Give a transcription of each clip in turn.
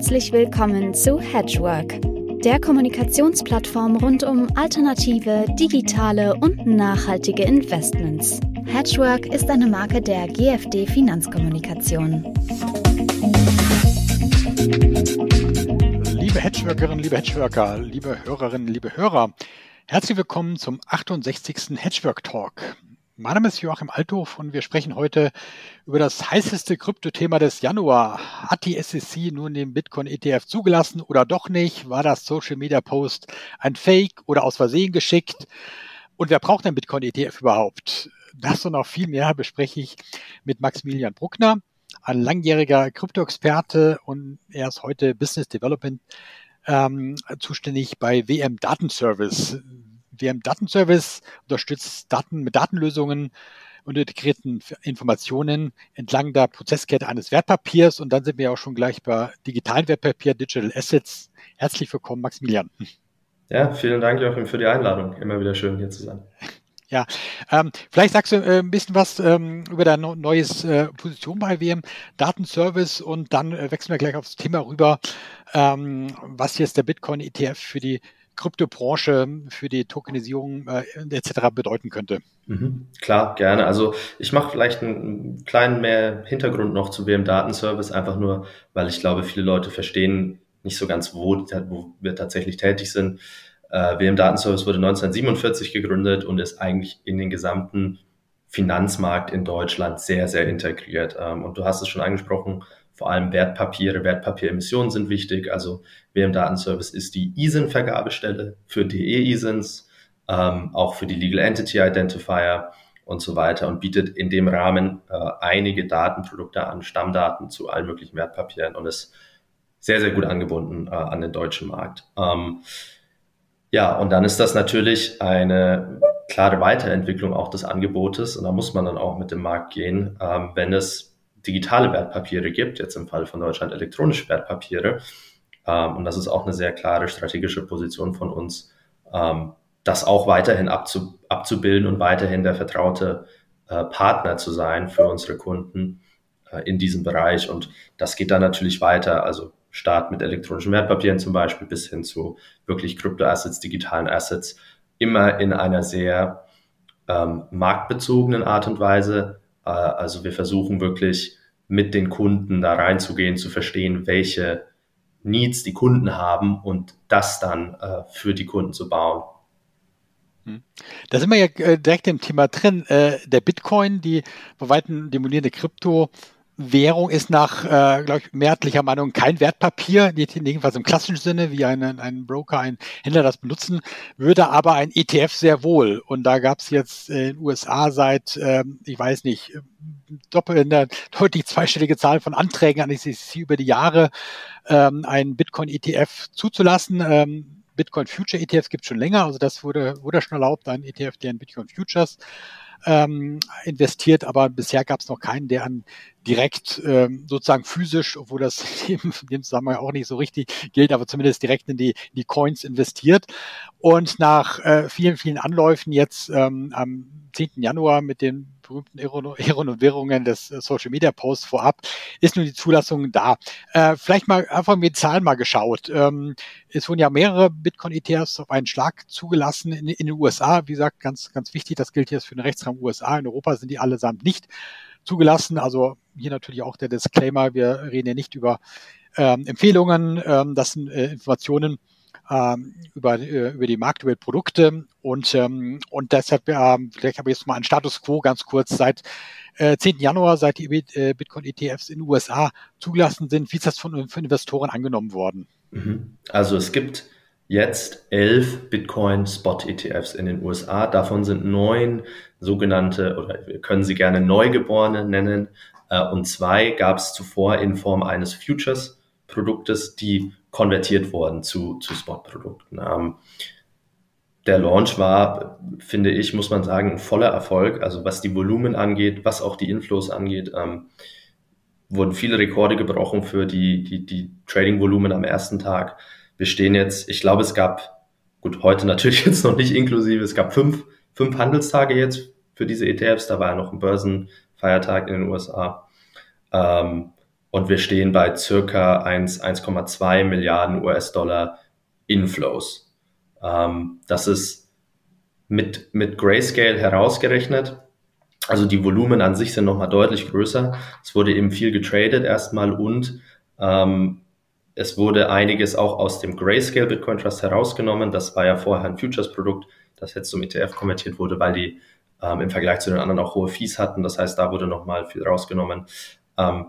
Herzlich willkommen zu Hedgework, der Kommunikationsplattform rund um alternative, digitale und nachhaltige Investments. Hedgework ist eine Marke der GFD Finanzkommunikation. Liebe Hedgeworkerinnen, liebe Hedgeworker, liebe Hörerinnen, liebe Hörer, herzlich willkommen zum 68. Hedgework Talk. Mein Name ist Joachim Althoff und wir sprechen heute über das heißeste Kryptothema des Januar. Hat die SEC nun den Bitcoin ETF zugelassen oder doch nicht? War das Social Media Post ein Fake oder aus Versehen geschickt? Und wer braucht den Bitcoin ETF überhaupt? Das und noch viel mehr bespreche ich mit Maximilian Bruckner, ein langjähriger Kryptoexperte und er ist heute Business Development ähm, zuständig bei WM Datenservice. WM Datenservice unterstützt Daten mit Datenlösungen und integrierten Informationen entlang der Prozesskette eines Wertpapiers. Und dann sind wir auch schon gleich bei digitalen Wertpapier, Digital Assets. Herzlich willkommen, Maximilian. Ja, vielen Dank, Joachim, für die Einladung. Immer wieder schön, hier zu sein. Ja, ähm, vielleicht sagst du äh, ein bisschen was ähm, über deine neues äh, Position bei WM Datenservice und dann äh, wechseln wir gleich aufs Thema rüber, ähm, was jetzt der Bitcoin ETF für die Kryptobranche für die Tokenisierung äh, etc. bedeuten könnte. Mhm, klar, gerne. Also ich mache vielleicht einen kleinen mehr Hintergrund noch zu WM Datenservice, einfach nur, weil ich glaube, viele Leute verstehen nicht so ganz, wo, wo wir tatsächlich tätig sind. Äh, WM Datenservice wurde 1947 gegründet und ist eigentlich in den gesamten Finanzmarkt in Deutschland sehr, sehr integriert. Ähm, und du hast es schon angesprochen, vor allem Wertpapiere, Wertpapieremissionen sind wichtig. Also WM Datenservice ist die ISIN-Vergabestelle für DE-ISINs, ähm, auch für die Legal Entity Identifier und so weiter und bietet in dem Rahmen äh, einige Datenprodukte an, Stammdaten zu allen möglichen Wertpapieren und ist sehr, sehr gut angebunden äh, an den deutschen Markt. Ähm, ja, und dann ist das natürlich eine klare Weiterentwicklung auch des Angebotes und da muss man dann auch mit dem Markt gehen, ähm, wenn es digitale Wertpapiere gibt, jetzt im Fall von Deutschland elektronische Wertpapiere. Ähm, und das ist auch eine sehr klare strategische Position von uns, ähm, das auch weiterhin abzu, abzubilden und weiterhin der vertraute äh, Partner zu sein für unsere Kunden äh, in diesem Bereich. Und das geht dann natürlich weiter. Also Start mit elektronischen Wertpapieren zum Beispiel bis hin zu wirklich Kryptoassets, digitalen Assets, immer in einer sehr ähm, marktbezogenen Art und Weise, also wir versuchen wirklich mit den Kunden da reinzugehen, zu verstehen, welche Needs die Kunden haben und das dann äh, für die Kunden zu bauen. Hm. Da sind wir ja äh, direkt im Thema drin. Der Bitcoin, die bei weitem demolierende Krypto, Währung ist nach, äh, glaube ich, mehrheitlicher Meinung kein Wertpapier, jedenfalls im klassischen Sinne, wie ein, ein Broker, ein Händler das benutzen würde, aber ein ETF sehr wohl. Und da gab es jetzt in den USA seit, ähm, ich weiß nicht, doppelt in der deutlich zweistellige Zahl von Anträgen an die SEC über die Jahre, ähm, einen Bitcoin-ETF zuzulassen. Ähm, Bitcoin Future ETFs gibt es schon länger, also das wurde, wurde schon erlaubt, ein ETF, der in Bitcoin Futures ähm, investiert, aber bisher gab es noch keinen, der an direkt ähm, sozusagen physisch, obwohl das in dem Zusammenhang auch nicht so richtig gilt, aber zumindest direkt in die, in die Coins investiert. Und nach äh, vielen, vielen Anläufen jetzt ähm, am 10. Januar mit den berühmten Renovierungen des äh, Social Media Posts vorab, ist nun die Zulassung da. Äh, vielleicht mal einfach mit Zahlen mal geschaut. Ähm, es wurden ja mehrere Bitcoin-ETFs auf einen Schlag zugelassen in, in, den USA. Wie gesagt, ganz, ganz wichtig, das gilt jetzt für den Rechtsraum USA. In Europa sind die allesamt nicht zugelassen. Also hier natürlich auch der Disclaimer, wir reden ja nicht über ähm, Empfehlungen, ähm, das sind äh, Informationen, über, äh, über die Marktweltprodukte und, ähm, und deshalb, ähm, vielleicht habe ich jetzt mal einen Status Quo ganz kurz, seit äh, 10. Januar, seit die äh, Bitcoin-ETFs in den USA zugelassen sind, wie ist das von, von Investoren angenommen worden? Mhm. Also es gibt jetzt elf Bitcoin-Spot-ETFs in den USA. Davon sind neun sogenannte, oder wir können sie gerne Neugeborene nennen, äh, und zwei gab es zuvor in Form eines Futures-Produktes, die konvertiert worden zu, zu Spot-Produkten. Ähm, der Launch war, finde ich, muss man sagen, ein voller Erfolg. Also was die Volumen angeht, was auch die Inflows angeht, ähm, wurden viele Rekorde gebrochen für die, die, die Trading-Volumen am ersten Tag. Wir stehen jetzt, ich glaube, es gab, gut, heute natürlich jetzt noch nicht inklusive, es gab fünf, fünf Handelstage jetzt für diese ETFs. Da war ja noch ein Börsenfeiertag in den USA. Ähm, und wir stehen bei circa 1,2 Milliarden US-Dollar Inflows. Ähm, das ist mit, mit Grayscale herausgerechnet. Also die Volumen an sich sind nochmal deutlich größer. Es wurde eben viel getradet erstmal und ähm, es wurde einiges auch aus dem Grayscale Bitcoin Trust herausgenommen. Das war ja vorher ein Futures-Produkt, das jetzt zum ETF konvertiert wurde, weil die ähm, im Vergleich zu den anderen auch hohe Fees hatten. Das heißt, da wurde nochmal viel rausgenommen. Ähm,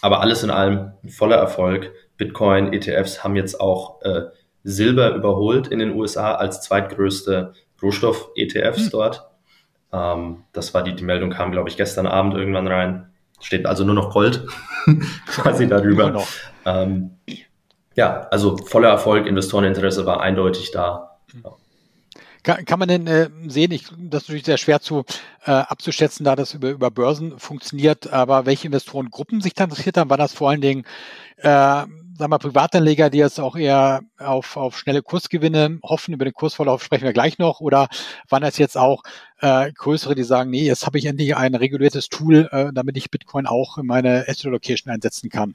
aber alles in allem voller Erfolg. Bitcoin, ETFs haben jetzt auch äh, Silber überholt in den USA als zweitgrößte Rohstoff-ETFs hm. dort. Ähm, das war die, die Meldung kam, glaube ich, gestern Abend irgendwann rein. Steht also nur noch Gold quasi darüber. Ähm, ja, also voller Erfolg, Investoreninteresse war eindeutig da. Ja. Kann, kann man denn äh, sehen, ich, das ist natürlich sehr schwer zu äh, abzuschätzen, da das über, über Börsen funktioniert, aber welche Investorengruppen sich da interessiert haben, war das vor allen Dingen äh, sagen wir, Privatanleger, die jetzt auch eher auf, auf schnelle Kursgewinne hoffen, über den Kursverlauf sprechen wir gleich noch, oder waren das jetzt auch äh, größere, die sagen, nee, jetzt habe ich endlich ein reguliertes Tool, äh, damit ich Bitcoin auch in meine Asset Allocation einsetzen kann?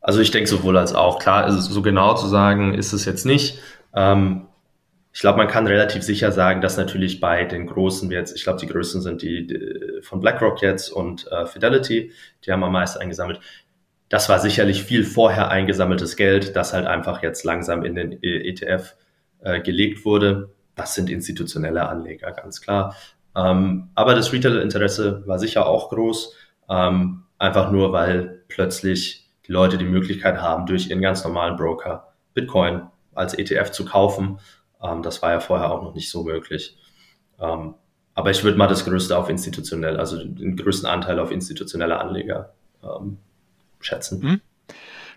Also ich denke sowohl als auch. Klar, also so genau zu sagen ist es jetzt nicht. Ähm, ich glaube, man kann relativ sicher sagen, dass natürlich bei den großen jetzt, ich glaube, die größten sind die, die von BlackRock jetzt und äh, Fidelity, die haben am meisten eingesammelt. Das war sicherlich viel vorher eingesammeltes Geld, das halt einfach jetzt langsam in den ETF äh, gelegt wurde. Das sind institutionelle Anleger, ganz klar. Ähm, aber das Retail-Interesse war sicher auch groß, ähm, einfach nur, weil plötzlich die Leute die Möglichkeit haben, durch ihren ganz normalen Broker Bitcoin als ETF zu kaufen ähm, das war ja vorher auch noch nicht so möglich. Ähm, aber ich würde mal das Größte auf institutionell, also den größten Anteil auf institutionelle Anleger ähm, schätzen. Mhm.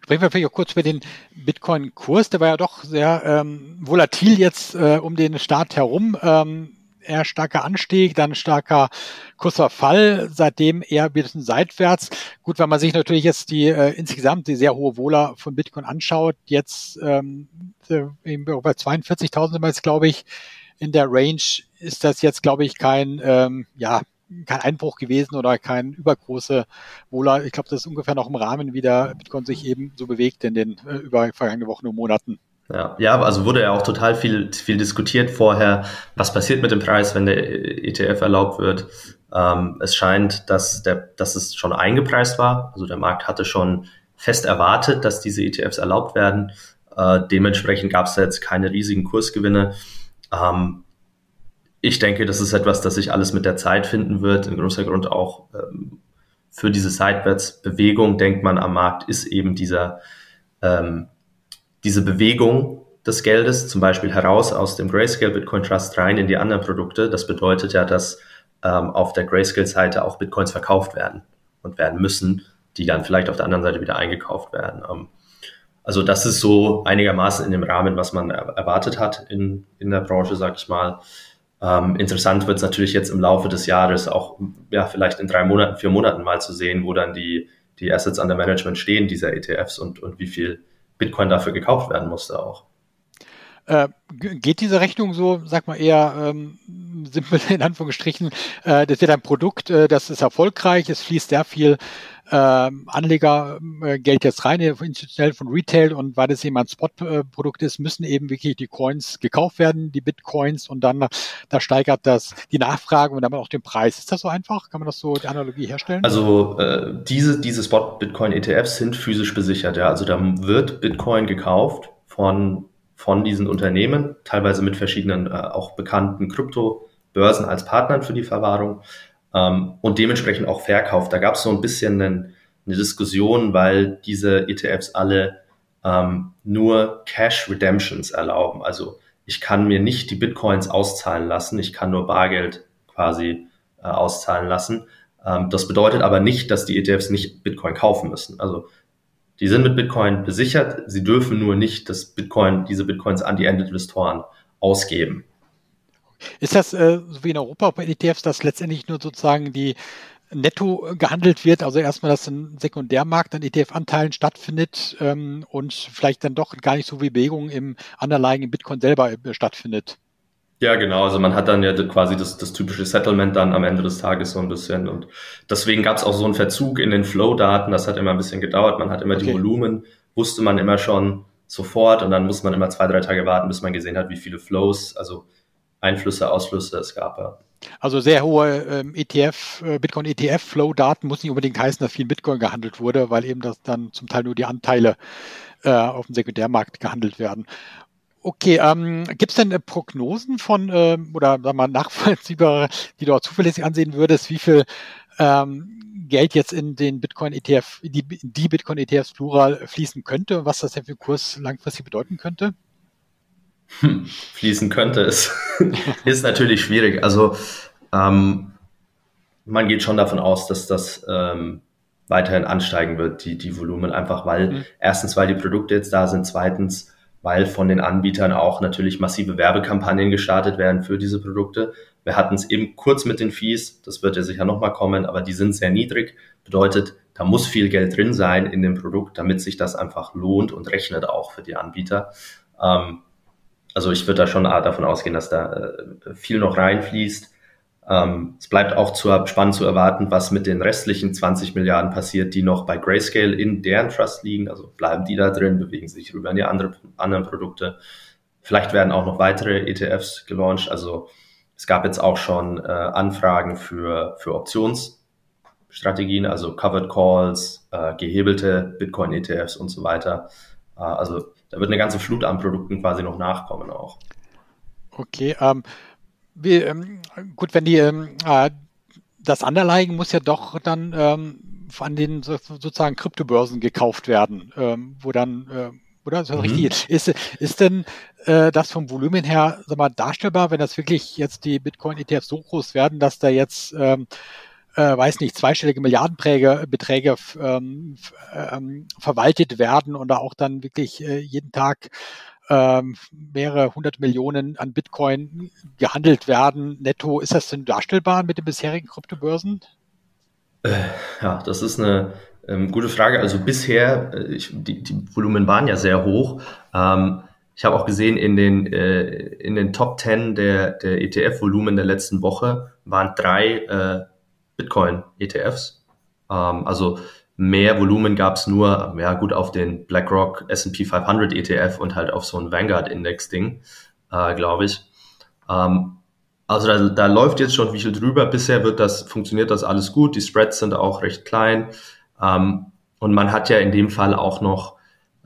Sprechen wir vielleicht auch kurz über den Bitcoin-Kurs. Der war ja doch sehr ähm, volatil jetzt äh, um den Start herum. Ähm, eher starker Anstieg, dann starker Kursverfall, seitdem eher ein bisschen seitwärts. Gut, wenn man sich natürlich jetzt die äh, insgesamt die sehr hohe Wohler von Bitcoin anschaut, jetzt ähm, äh, bei 42.000 sind wir jetzt, glaube ich, in der Range ist das jetzt, glaube ich, kein, ähm, ja, kein Einbruch gewesen oder kein übergroße Wohler. Ich glaube, das ist ungefähr noch im Rahmen, wie der Bitcoin sich eben so bewegt in den äh, über vergangene Wochen und Monaten. Ja, ja, also wurde ja auch total viel, viel diskutiert vorher, was passiert mit dem Preis, wenn der ETF erlaubt wird. Ähm, es scheint, dass, der, dass es schon eingepreist war. Also der Markt hatte schon fest erwartet, dass diese ETFs erlaubt werden. Äh, dementsprechend gab es jetzt keine riesigen Kursgewinne. Ähm, ich denke, das ist etwas, das sich alles mit der Zeit finden wird. Ein großer Grund auch ähm, für diese Seitwärtsbewegung, denkt man am Markt, ist eben dieser ähm, diese Bewegung des Geldes, zum Beispiel heraus aus dem Grayscale Bitcoin Trust rein in die anderen Produkte, das bedeutet ja, dass ähm, auf der Grayscale-Seite auch Bitcoins verkauft werden und werden müssen, die dann vielleicht auf der anderen Seite wieder eingekauft werden. Ähm, also das ist so einigermaßen in dem Rahmen, was man erwartet hat in, in der Branche, sag ich mal. Ähm, interessant wird es natürlich jetzt im Laufe des Jahres auch, ja, vielleicht in drei Monaten, vier Monaten mal zu sehen, wo dann die, die Assets under Management stehen, dieser ETFs und, und wie viel Bitcoin dafür gekauft werden musste auch. Äh, geht diese Rechnung so, sag mal eher ähm, simpel in Anführungsstrichen, äh, das wird ein Produkt, äh, das ist erfolgreich, es fließt sehr viel äh, Anlegergeld jetzt rein, institutionell von Retail und weil das eben ein Spot-Produkt ist, müssen eben wirklich die Coins gekauft werden, die Bitcoins und dann da steigert das die Nachfrage und damit auch den Preis. Ist das so einfach? Kann man das so die Analogie herstellen? Also äh, diese, diese Spot-Bitcoin-ETFs sind physisch besichert, ja. Also da wird Bitcoin gekauft von, von diesen Unternehmen, teilweise mit verschiedenen äh, auch bekannten Kryptobörsen als Partnern für die Verwahrung ähm, und dementsprechend auch verkauft. Da gab es so ein bisschen einen, eine Diskussion, weil diese ETFs alle ähm, nur Cash Redemptions erlauben. Also ich kann mir nicht die Bitcoins auszahlen lassen, ich kann nur Bargeld quasi äh, auszahlen lassen. Ähm, das bedeutet aber nicht, dass die ETFs nicht Bitcoin kaufen müssen. Also die sind mit Bitcoin besichert, sie dürfen nur nicht das Bitcoin, diese Bitcoins an die Endinvestoren ausgeben. Ist das äh, so wie in Europa bei ETFs, dass letztendlich nur sozusagen die netto gehandelt wird, also erstmal, dass ein Sekundärmarkt an ETF-Anteilen stattfindet ähm, und vielleicht dann doch gar nicht so wie Bewegung im Underlying im Bitcoin selber äh, stattfindet? Ja, genau. Also man hat dann ja quasi das, das typische Settlement dann am Ende des Tages so ein bisschen. Und deswegen gab es auch so einen Verzug in den Flow-Daten. Das hat immer ein bisschen gedauert. Man hat immer okay. die Volumen, wusste man immer schon sofort und dann muss man immer zwei, drei Tage warten, bis man gesehen hat, wie viele Flows, also Einflüsse, Ausflüsse es gab. Ja. Also sehr hohe ähm, ETF, äh, Bitcoin ETF Flow Daten muss nicht unbedingt heißen, dass viel Bitcoin gehandelt wurde, weil eben das dann zum Teil nur die Anteile äh, auf dem Sekundärmarkt gehandelt werden. Okay, ähm, gibt es denn äh, Prognosen von ähm, oder sag mal nachvollziehbare, die du auch zuverlässig ansehen würdest, wie viel ähm, Geld jetzt in den Bitcoin ETF, die, die Bitcoin ETFs plural fließen könnte und was das denn für Kurs langfristig bedeuten könnte? Hm, fließen könnte es. ist natürlich schwierig. Also ähm, man geht schon davon aus, dass das ähm, weiterhin ansteigen wird, die, die Volumen, einfach weil mhm. erstens, weil die Produkte jetzt da sind, zweitens, weil von den Anbietern auch natürlich massive Werbekampagnen gestartet werden für diese Produkte. Wir hatten es eben kurz mit den Fees, das wird ja sicher nochmal kommen, aber die sind sehr niedrig. Bedeutet, da muss viel Geld drin sein in dem Produkt, damit sich das einfach lohnt und rechnet auch für die Anbieter. Ähm, also ich würde da schon davon ausgehen, dass da äh, viel noch reinfließt. Ähm, es bleibt auch zu, spannend zu erwarten, was mit den restlichen 20 Milliarden passiert, die noch bei Grayscale in deren Trust liegen. Also bleiben die da drin, bewegen sich rüber in die andere, anderen Produkte. Vielleicht werden auch noch weitere ETFs gelauncht. Also es gab jetzt auch schon äh, Anfragen für, für Optionsstrategien, also Covered Calls, äh, gehebelte Bitcoin-ETFs und so weiter. Äh, also da wird eine ganze Flut an Produkten quasi noch nachkommen auch. Okay, ähm, wie, ähm, gut, wenn die ähm, äh, das Underlying muss ja doch dann ähm, an den so, sozusagen Kryptobörsen gekauft werden, ähm, wo dann äh, oder ist das mhm. richtig? Ist, ist denn äh, das vom Volumen her sag mal, darstellbar, wenn das wirklich jetzt die Bitcoin-ETFs so groß werden, dass da jetzt ähm, äh, weiß nicht, zweistellige Milliardenbeträge Beträge, ähm, ähm, verwaltet werden und da auch dann wirklich äh, jeden Tag ähm, mehrere hundert Millionen an Bitcoin gehandelt werden. Netto, ist das denn darstellbar mit den bisherigen Kryptobörsen? Äh, ja, das ist eine ähm, gute Frage. Also bisher, äh, ich, die, die Volumen waren ja sehr hoch. Ähm, ich habe auch gesehen, in den, äh, in den Top 10 der, der ETF-Volumen der letzten Woche waren drei äh, Bitcoin-ETFs. Ähm, also mehr Volumen gab es nur, ja gut, auf den BlackRock S&P 500 ETF und halt auf so ein Vanguard-Index-Ding, äh, glaube ich. Ähm, also da, da läuft jetzt schon wie viel drüber. Bisher wird das, funktioniert das alles gut. Die Spreads sind auch recht klein. Ähm, und man hat ja in dem Fall auch noch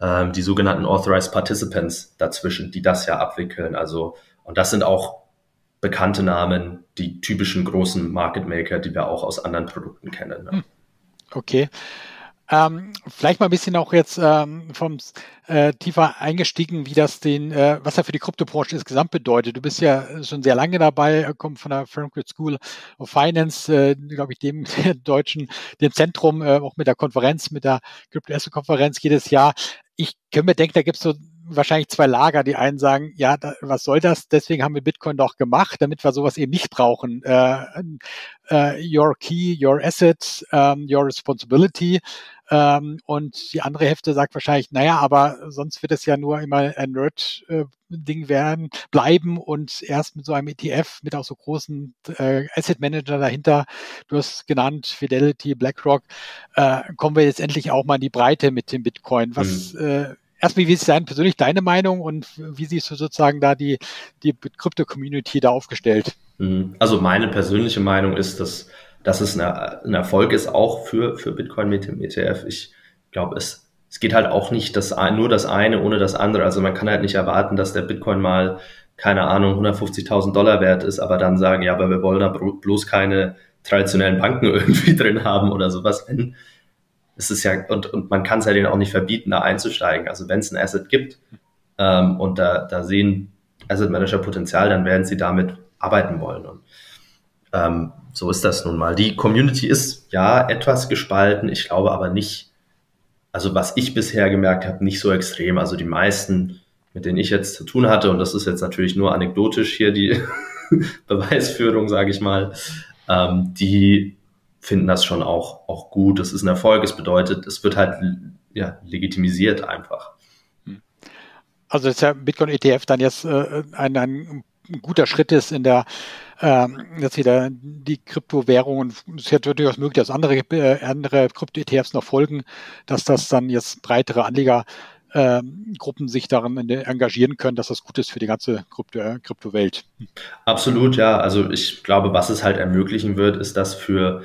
ähm, die sogenannten Authorized Participants dazwischen, die das ja abwickeln. Also, und das sind auch bekannte Namen, die typischen großen Market Maker, die wir auch aus anderen Produkten kennen. Ne? Okay. Ähm, vielleicht mal ein bisschen auch jetzt ähm, vom äh, tiefer eingestiegen, wie das den, äh, was er für die Kryptobranche insgesamt bedeutet. Du bist ja schon sehr lange dabei, kommst von der Frankfurt School of Finance, äh, glaube ich, dem deutschen, dem Zentrum, äh, auch mit der Konferenz, mit der Krypto-Konferenz jedes Jahr. Ich kann mir denken, da gibt es so wahrscheinlich zwei Lager. Die einen sagen, ja, da, was soll das? Deswegen haben wir Bitcoin doch gemacht, damit wir sowas eben nicht brauchen. Äh, äh, your key, your asset, um, your responsibility. Ähm, und die andere Hälfte sagt wahrscheinlich, naja, aber sonst wird es ja nur immer ein Nerd-Ding werden, bleiben und erst mit so einem ETF, mit auch so großen äh, Asset Manager dahinter, du hast genannt, Fidelity, BlackRock, äh, kommen wir jetzt endlich auch mal in die Breite mit dem Bitcoin. Was, mhm. äh, erstmal, wie ist dein, persönlich deine Meinung und wie siehst du sozusagen da die, die Krypto-Community da aufgestellt? Mhm. Also meine persönliche Meinung ist, dass, dass es eine, ein Erfolg ist, auch für, für Bitcoin mit dem ETF. Ich glaube, es, es geht halt auch nicht das, nur das eine ohne das andere. Also man kann halt nicht erwarten, dass der Bitcoin mal, keine Ahnung, 150.000 Dollar wert ist, aber dann sagen, ja, aber wir wollen da bloß keine traditionellen Banken irgendwie drin haben oder sowas. Wenn, es ist ja, und, und man kann es ja denen auch nicht verbieten, da einzusteigen. Also wenn es ein Asset gibt ähm, und da, da sehen Asset Manager Potenzial, dann werden sie damit arbeiten wollen. Und ähm, so ist das nun mal. Die Community ist ja etwas gespalten, ich glaube aber nicht, also was ich bisher gemerkt habe, nicht so extrem. Also die meisten, mit denen ich jetzt zu tun hatte, und das ist jetzt natürlich nur anekdotisch hier die Beweisführung, sage ich mal, ähm, die finden das schon auch, auch gut. Das ist ein Erfolg. Es bedeutet, es wird halt ja, legitimisiert einfach. Also ist ja Bitcoin ETF dann jetzt äh, ein, ein guter Schritt ist in der ähm, dass wieder die Kryptowährungen, es ist ja durchaus möglich, dass andere, äh, andere Krypto-ETFs noch folgen, dass das dann jetzt breitere Anlegergruppen sich daran engagieren können, dass das gut ist für die ganze Krypto, äh, Kryptowelt. Absolut, ja. Also ich glaube, was es halt ermöglichen wird, ist, dass für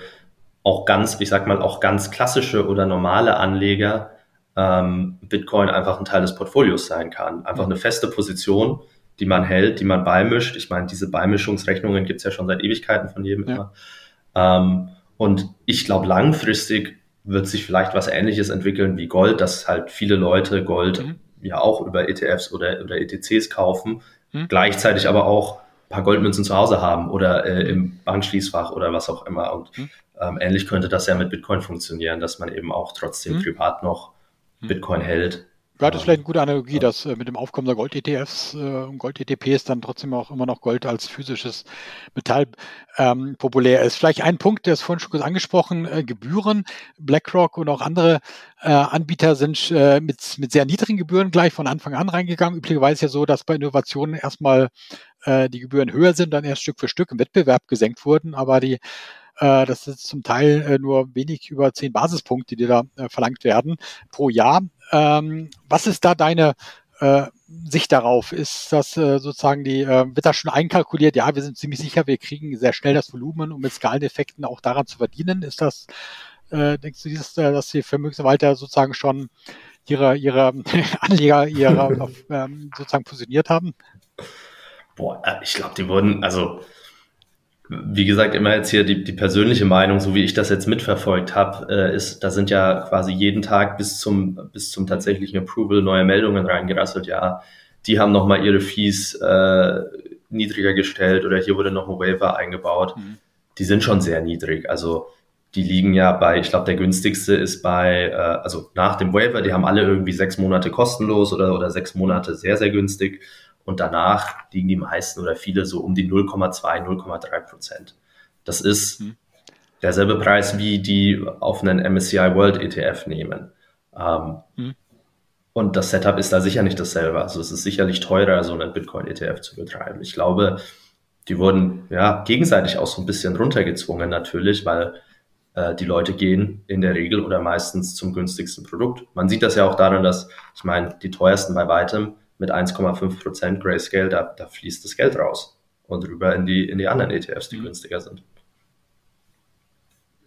auch ganz, ich sag mal, auch ganz klassische oder normale Anleger ähm, Bitcoin einfach ein Teil des Portfolios sein kann. Einfach eine feste Position, die man hält, die man beimischt. Ich meine, diese Beimischungsrechnungen gibt's ja schon seit Ewigkeiten von jedem ja. immer. Ähm, und ich glaube, langfristig wird sich vielleicht was Ähnliches entwickeln wie Gold, dass halt viele Leute Gold mhm. ja auch über ETFs oder, oder ETCs kaufen, mhm. gleichzeitig aber auch ein paar Goldmünzen zu Hause haben oder äh, im Bankschließfach oder was auch immer. Und mhm. Ähm, ähnlich könnte das ja mit Bitcoin funktionieren, dass man eben auch trotzdem mhm. privat noch mhm. Bitcoin hält ja, das ist vielleicht eine gute Analogie, dass äh, mit dem Aufkommen der Gold-ETFs äh, und Gold-ETPs dann trotzdem auch immer noch Gold als physisches Metall ähm, populär ist. Vielleicht ein Punkt, der ist vorhin schon kurz angesprochen, äh, Gebühren. BlackRock und auch andere äh, Anbieter sind äh, mit, mit sehr niedrigen Gebühren gleich von Anfang an reingegangen. Üblicherweise ist ja so, dass bei Innovationen erstmal äh, die Gebühren höher sind, dann erst Stück für Stück im Wettbewerb gesenkt wurden, aber die äh, das ist zum Teil äh, nur wenig über zehn Basispunkte, die da äh, verlangt werden pro Jahr. Ähm, was ist da deine äh, Sicht darauf? Ist das äh, sozusagen die, äh, wird das schon einkalkuliert? Ja, wir sind ziemlich sicher, wir kriegen sehr schnell das Volumen, um mit Skaleneffekten auch daran zu verdienen. Ist das, äh, denkst du, dieses, dass die Vermögensverwalter sozusagen schon ihre, ihre Anleger ihre auf, ähm, sozusagen fusioniert haben? Boah, ich glaube, die wurden, also wie gesagt, immer jetzt hier die, die persönliche Meinung, so wie ich das jetzt mitverfolgt habe, äh, ist, da sind ja quasi jeden Tag bis zum, bis zum tatsächlichen Approval neue Meldungen reingerasselt. Ja, die haben nochmal ihre Fees äh, niedriger gestellt oder hier wurde noch ein Waiver eingebaut. Mhm. Die sind schon sehr niedrig. Also die liegen ja bei, ich glaube, der günstigste ist bei, äh, also nach dem Waiver, die haben alle irgendwie sechs Monate kostenlos oder, oder sechs Monate sehr, sehr günstig und danach liegen die meisten oder viele so um die 0,2, 0,3 Prozent. Das ist mhm. derselbe Preis, wie die auf einen MSCI World ETF nehmen. Ähm, mhm. Und das Setup ist da sicher nicht dasselbe. Also es ist sicherlich teurer, so einen Bitcoin-ETF zu betreiben. Ich glaube, die wurden ja gegenseitig auch so ein bisschen runtergezwungen natürlich, weil äh, die Leute gehen in der Regel oder meistens zum günstigsten Produkt. Man sieht das ja auch daran, dass, ich meine, die teuersten bei weitem mit 1,5 Prozent Grayscale, da, da fließt das Geld raus und rüber in die, in die anderen ETFs, die mhm. günstiger sind.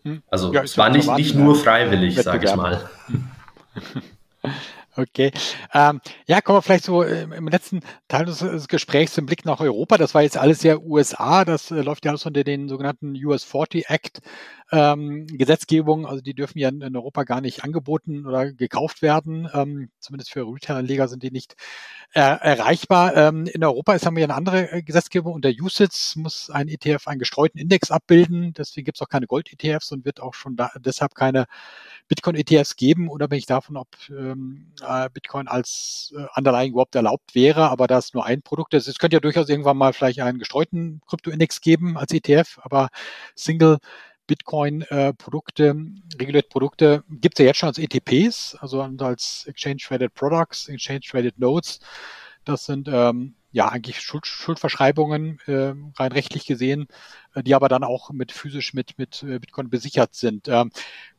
Hm. Also ja, es war nicht, nicht nur freiwillig, sage ich mal. Okay. Ähm, ja, kommen wir vielleicht so äh, im letzten Teil des Gesprächs zum Blick nach Europa. Das war jetzt alles ja USA. Das äh, läuft ja alles unter den sogenannten US 40 Act ähm, Gesetzgebung. Also die dürfen ja in, in, Europa gar nicht angeboten oder gekauft werden. Ähm, zumindest für Retail-Anleger sind die nicht äh, erreichbar. Ähm, in Europa ist, haben wir ja eine andere äh, Gesetzgebung. Unter USITS muss ein ETF einen gestreuten Index abbilden. Deswegen gibt es auch keine Gold-ETFs und wird auch schon da, deshalb keine Bitcoin-ETFs geben, unabhängig davon, ob ähm, äh, Bitcoin als äh, Underlying überhaupt erlaubt wäre, aber da ist nur ein Produkt. Es könnte ja durchaus irgendwann mal vielleicht einen gestreuten Krypto-Index geben als ETF, aber Single Bitcoin-Produkte, äh, regulierte Produkte gibt es ja jetzt schon als ETPs, also als Exchange Traded Products, Exchange Traded Notes. Das sind ähm, ja eigentlich Schuld, Schuldverschreibungen äh, rein rechtlich gesehen, äh, die aber dann auch mit physisch mit mit äh, Bitcoin besichert sind. Ähm,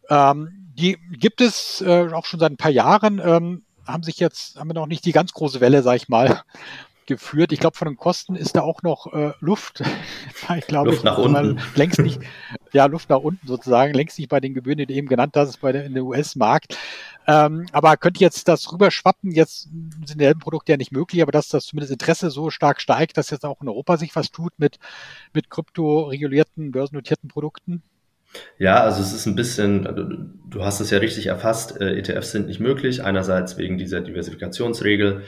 ähm, die gibt es äh, auch schon seit ein paar Jahren, ähm, haben sich jetzt, haben wir noch nicht die ganz große Welle, sag ich mal, geführt. Ich glaube, von den Kosten ist da auch noch äh, Luft. ich glaube, Luft nach unten. längst nicht, ja, Luft nach unten sozusagen, längst nicht bei den Gebühren, die du eben genannt hast, bei der, in der US-Markt. Ähm, aber könnte jetzt das rüberschwappen? Jetzt sind dieselben Produkte ja nicht möglich, aber dass das zumindest Interesse so stark steigt, dass jetzt auch in Europa sich was tut mit, mit krypto-regulierten, börsennotierten Produkten? Ja, also es ist ein bisschen, du hast es ja richtig erfasst, äh, ETFs sind nicht möglich, einerseits wegen dieser Diversifikationsregel,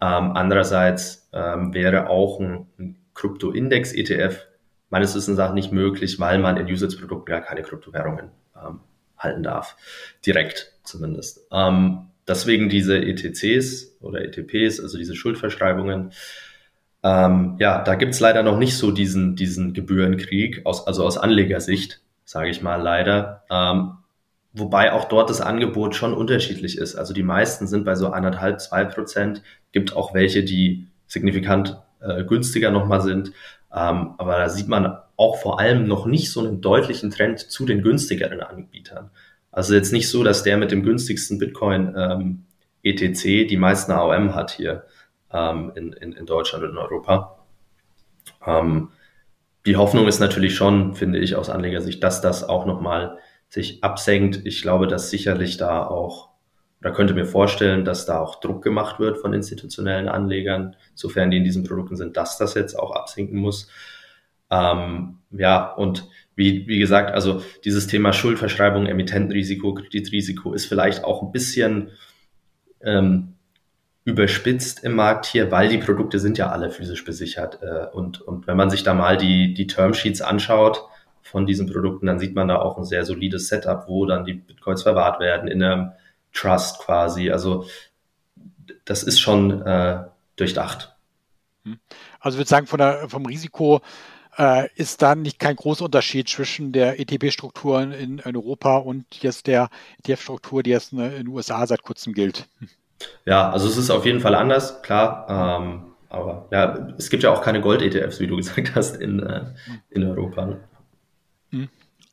ähm, andererseits ähm, wäre auch ein, ein Krypto-Index-ETF meines Wissens nach nicht möglich, weil man in Usage-Produkten ja keine Kryptowährungen ähm, halten darf, direkt zumindest. Ähm, deswegen diese ETCs oder ETPs, also diese Schuldverschreibungen, ähm, ja, da gibt's leider noch nicht so diesen, diesen Gebührenkrieg, aus, also aus Anlegersicht sage ich mal leider. Ähm, wobei auch dort das Angebot schon unterschiedlich ist. Also die meisten sind bei so anderthalb, zwei Prozent. Gibt auch welche, die signifikant äh, günstiger nochmal sind. Ähm, aber da sieht man auch vor allem noch nicht so einen deutlichen Trend zu den günstigeren Anbietern. Also jetzt nicht so, dass der mit dem günstigsten Bitcoin ähm, ETC die meisten AOM hat hier ähm, in, in, in Deutschland und in Europa. Ähm, die Hoffnung ist natürlich schon, finde ich, aus Anlegersicht, dass das auch nochmal sich absenkt. Ich glaube, dass sicherlich da auch, oder könnte mir vorstellen, dass da auch Druck gemacht wird von institutionellen Anlegern, sofern die in diesen Produkten sind, dass das jetzt auch absinken muss. Ähm, ja, und wie, wie gesagt, also dieses Thema Schuldverschreibung, Emittentenrisiko, Kreditrisiko ist vielleicht auch ein bisschen ähm, überspitzt im Markt hier, weil die Produkte sind ja alle physisch besichert. Äh, und, und wenn man sich da mal die, die Termsheets anschaut von diesen Produkten, dann sieht man da auch ein sehr solides Setup, wo dann die Bitcoins verwahrt werden in einem Trust quasi. Also das ist schon äh, durchdacht. Hm. Also ich würde sagen, von der, vom Risiko äh, ist dann nicht kein großer Unterschied zwischen der ETP-Struktur in, in, Europa und jetzt der ETF-Struktur, die jetzt in den USA seit kurzem gilt. Ja, also es ist auf jeden Fall anders, klar. Ähm, aber ja, es gibt ja auch keine Gold-ETFs, wie du gesagt hast, in, äh, in Europa. Ne?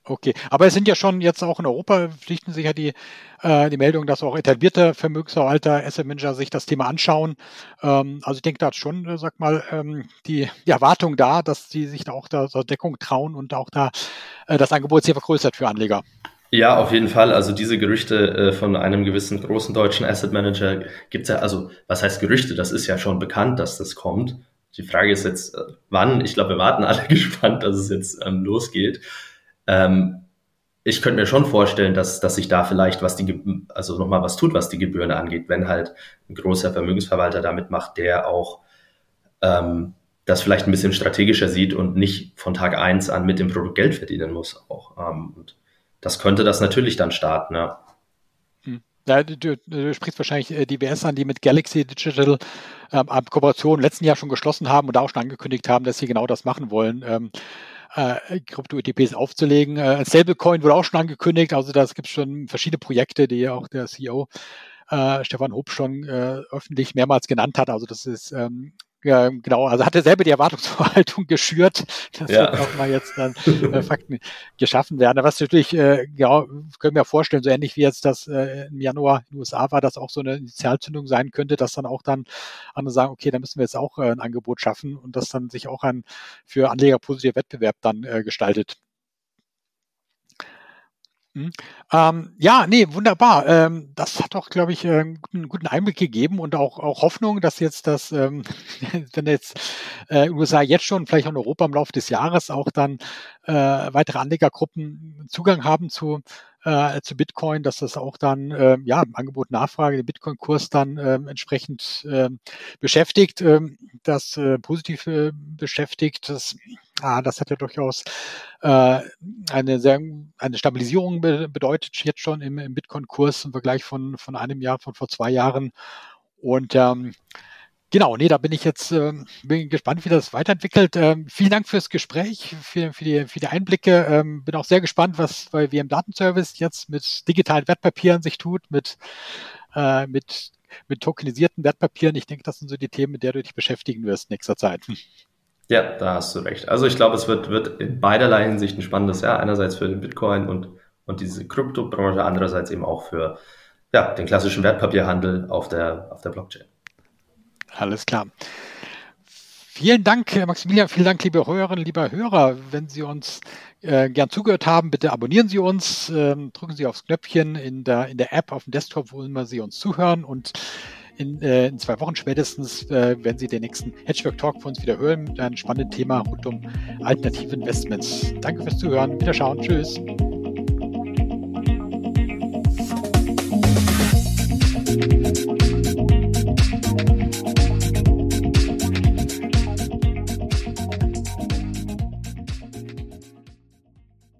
Okay, aber es sind ja schon jetzt auch in Europa pflichten sich ja die, äh, die Meldung, dass auch etablierte Vermögensverwalter, Asset Manager sich das Thema anschauen. Ähm, also ich denke, da hat schon, äh, sag mal, ähm, die, die Erwartung da, dass sie sich da auch da zur Deckung trauen und auch da äh, das Angebot sehr vergrößert für Anleger. Ja, auf jeden Fall. Also diese Gerüchte äh, von einem gewissen großen deutschen Asset Manager gibt's ja, also was heißt Gerüchte? Das ist ja schon bekannt, dass das kommt. Die Frage ist jetzt, äh, wann? Ich glaube, wir warten alle gespannt, dass es jetzt ähm, losgeht. Ähm, ich könnte mir schon vorstellen, dass, dass sich da vielleicht was die, also nochmal was tut, was die Gebühren angeht, wenn halt ein großer Vermögensverwalter damit macht, der auch ähm, das vielleicht ein bisschen strategischer sieht und nicht von Tag eins an mit dem Produkt Geld verdienen muss auch. Ähm, und das könnte das natürlich dann starten, ja. Hm. Ja, du, du, sprichst wahrscheinlich äh, die WS an, die mit Galaxy Digital ähm, Kooperation letzten Jahr schon geschlossen haben und auch schon angekündigt haben, dass sie genau das machen wollen. Ähm, äh, Krypto-ETPs aufzulegen. Äh, Stablecoin wurde auch schon angekündigt, also da gibt es schon verschiedene Projekte, die auch der CEO äh, Stefan Hopp schon äh, öffentlich mehrmals genannt hat. Also das ist ähm, ja, genau, also hat er selber die Erwartungsverhaltung geschürt, dass ja. auch mal jetzt dann äh, Fakten geschaffen werden. Was natürlich, äh, ja, können wir vorstellen, so ähnlich wie jetzt das äh, im Januar in den USA war, dass auch so eine Initialzündung sein könnte, dass dann auch dann andere sagen, okay, da müssen wir jetzt auch äh, ein Angebot schaffen und das dann sich auch ein für Anleger positiver Wettbewerb dann äh, gestaltet. Mhm. Ähm, ja, nee, wunderbar. Ähm, das hat doch, glaube ich, äh, einen guten Einblick gegeben und auch, auch Hoffnung, dass jetzt das, ähm, wenn jetzt äh, USA jetzt schon, vielleicht auch in Europa im Laufe des Jahres auch dann äh, weitere Anlegergruppen Zugang haben zu, äh, zu Bitcoin, dass das auch dann äh, ja Angebot Nachfrage den Bitcoin-Kurs dann äh, entsprechend äh, beschäftigt, äh, das äh, positiv äh, beschäftigt. Das, ah, das hat ja durchaus äh, eine sehr eine Stabilisierung be bedeutet jetzt schon im, im Bitcoin-Kurs im Vergleich von von einem Jahr von vor zwei Jahren und ähm, Genau, nee, da bin ich jetzt äh, bin gespannt, wie das weiterentwickelt. Ähm, vielen Dank fürs Gespräch, für, für, die, für die Einblicke. Ähm, bin auch sehr gespannt, was bei WM Datenservice jetzt mit digitalen Wertpapieren sich tut, mit, äh, mit, mit tokenisierten Wertpapieren. Ich denke, das sind so die Themen, mit der du dich beschäftigen wirst in nächster Zeit. Ja, da hast du recht. Also ich glaube, es wird, wird in beiderlei Hinsicht ein spannendes Jahr. Einerseits für den Bitcoin und, und diese Kryptobranche, andererseits eben auch für ja, den klassischen Wertpapierhandel auf der, auf der Blockchain. Alles klar. Vielen Dank, Maximilian. Vielen Dank, liebe Hörerinnen, lieber Hörer. Wenn Sie uns äh, gern zugehört haben, bitte abonnieren Sie uns, ähm, drücken Sie aufs Knöpfchen in der, in der App auf dem Desktop, wo immer Sie uns zuhören. Und in, äh, in zwei Wochen spätestens äh, werden Sie den nächsten Hedgework Talk von uns wieder hören mit einem spannenden Thema rund um alternative Investments. Danke fürs Zuhören. Wiederschauen. Tschüss.